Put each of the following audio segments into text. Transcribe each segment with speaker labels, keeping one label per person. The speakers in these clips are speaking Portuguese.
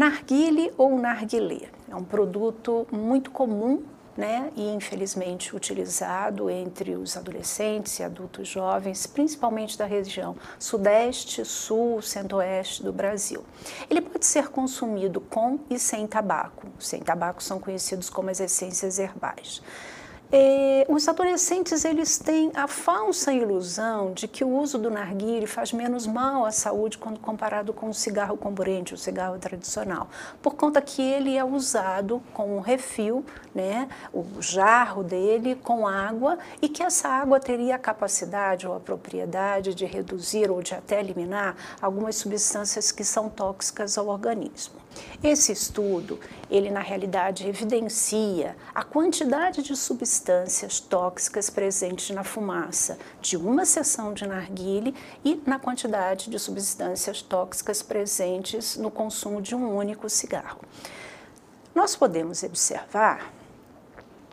Speaker 1: Narguile ou narguilé é um produto muito comum né, e infelizmente utilizado entre os adolescentes e adultos jovens, principalmente da região sudeste, sul, centro-oeste do Brasil. Ele pode ser consumido com e sem tabaco. Sem tabaco são conhecidos como as essências herbais. É, os adolescentes eles têm a falsa ilusão de que o uso do narguile faz menos mal à saúde quando comparado com o cigarro comburente, o cigarro tradicional, por conta que ele é usado com um refil, né, o jarro dele com água e que essa água teria a capacidade ou a propriedade de reduzir ou de até eliminar algumas substâncias que são tóxicas ao organismo. Esse estudo, ele na realidade evidencia a quantidade de substâncias tóxicas presentes na fumaça de uma sessão de narguile e na quantidade de substâncias tóxicas presentes no consumo de um único cigarro. Nós podemos observar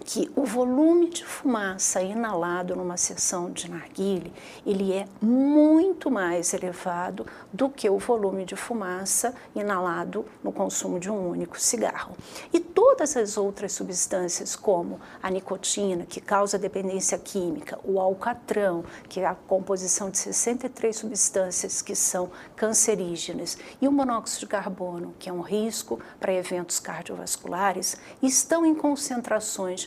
Speaker 1: que o volume de fumaça inalado numa sessão de narguile, ele é muito mais elevado do que o volume de fumaça inalado no consumo de um único cigarro. E todas as outras substâncias, como a nicotina, que causa dependência química, o alcatrão, que é a composição de 63 substâncias que são cancerígenas, e o monóxido de carbono, que é um risco para eventos cardiovasculares, estão em concentrações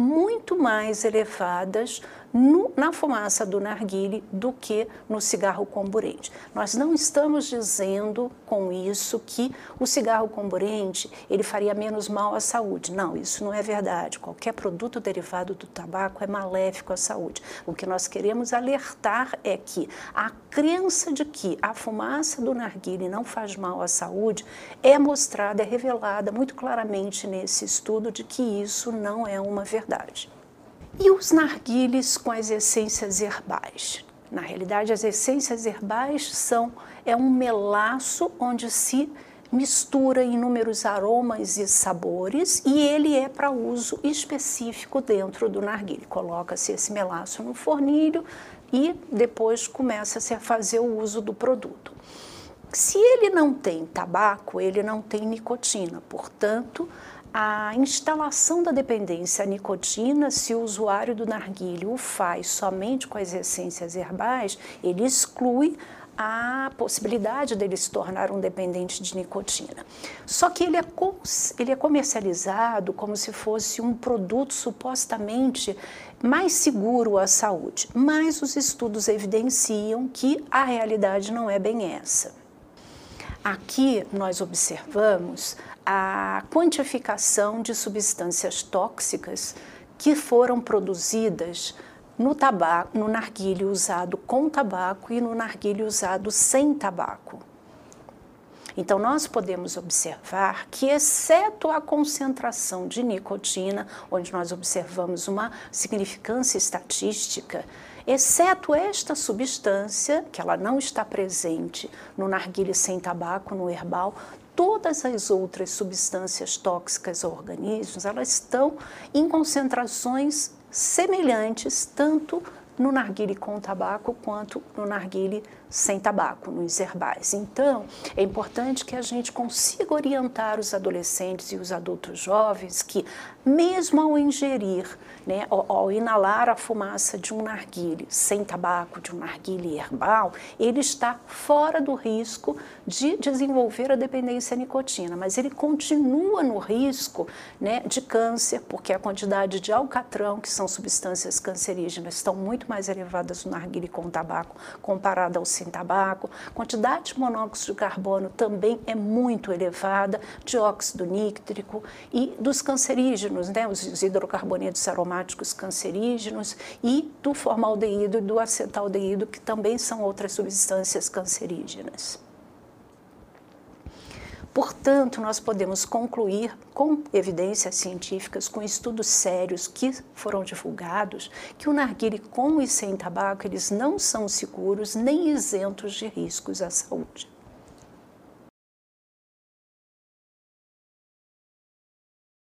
Speaker 1: muito mais elevadas no, na fumaça do narguile do que no cigarro comburente. Nós não estamos dizendo com isso que o cigarro comburente ele faria menos mal à saúde. Não, isso não é verdade. Qualquer produto derivado do tabaco é maléfico à saúde. O que nós queremos alertar é que a crença de que a fumaça do narguile não faz mal à saúde é mostrada, é revelada muito claramente nesse estudo de que isso não é uma verdade. E os narguiles com as essências herbais? Na realidade, as essências herbais são é um melaço onde se mistura inúmeros aromas e sabores e ele é para uso específico dentro do narguile. Coloca-se esse melaço no fornilho e depois começa-se a fazer o uso do produto. Se ele não tem tabaco, ele não tem nicotina, portanto, a instalação da dependência à nicotina, se o usuário do narguilé o faz somente com as essências herbais, ele exclui a possibilidade dele se tornar um dependente de nicotina. Só que ele é, ele é comercializado como se fosse um produto supostamente mais seguro à saúde, mas os estudos evidenciam que a realidade não é bem essa. Aqui nós observamos a quantificação de substâncias tóxicas que foram produzidas no tabaco, no narguilé usado com tabaco e no narguilé usado sem tabaco. Então, nós podemos observar que, exceto a concentração de nicotina, onde nós observamos uma significância estatística, exceto esta substância, que ela não está presente no narguilé sem tabaco, no herbal, todas as outras substâncias tóxicas ao organismo, elas estão em concentrações semelhantes tanto no narguile com tabaco quanto no narguile sem tabaco, nos herbais. Então, é importante que a gente consiga orientar os adolescentes e os adultos jovens que, mesmo ao ingerir, né, ao, ao inalar a fumaça de um narguile sem tabaco, de um narguile herbal, ele está fora do risco de desenvolver a dependência à nicotina, mas ele continua no risco né, de câncer, porque a quantidade de alcatrão, que são substâncias cancerígenas, estão muito mais elevadas no narguile com tabaco comparado ao sem tabaco. Quantidade de monóxido de carbono também é muito elevada, dióxido nítrico e dos cancerígenos, né, os hidrocarbonetos aromáticos cancerígenos e do formaldeído e do acetaldeído, que também são outras substâncias cancerígenas. Portanto, nós podemos concluir com evidências científicas, com estudos sérios que foram divulgados, que o narguile com e sem tabaco, eles não são seguros nem isentos de riscos à saúde.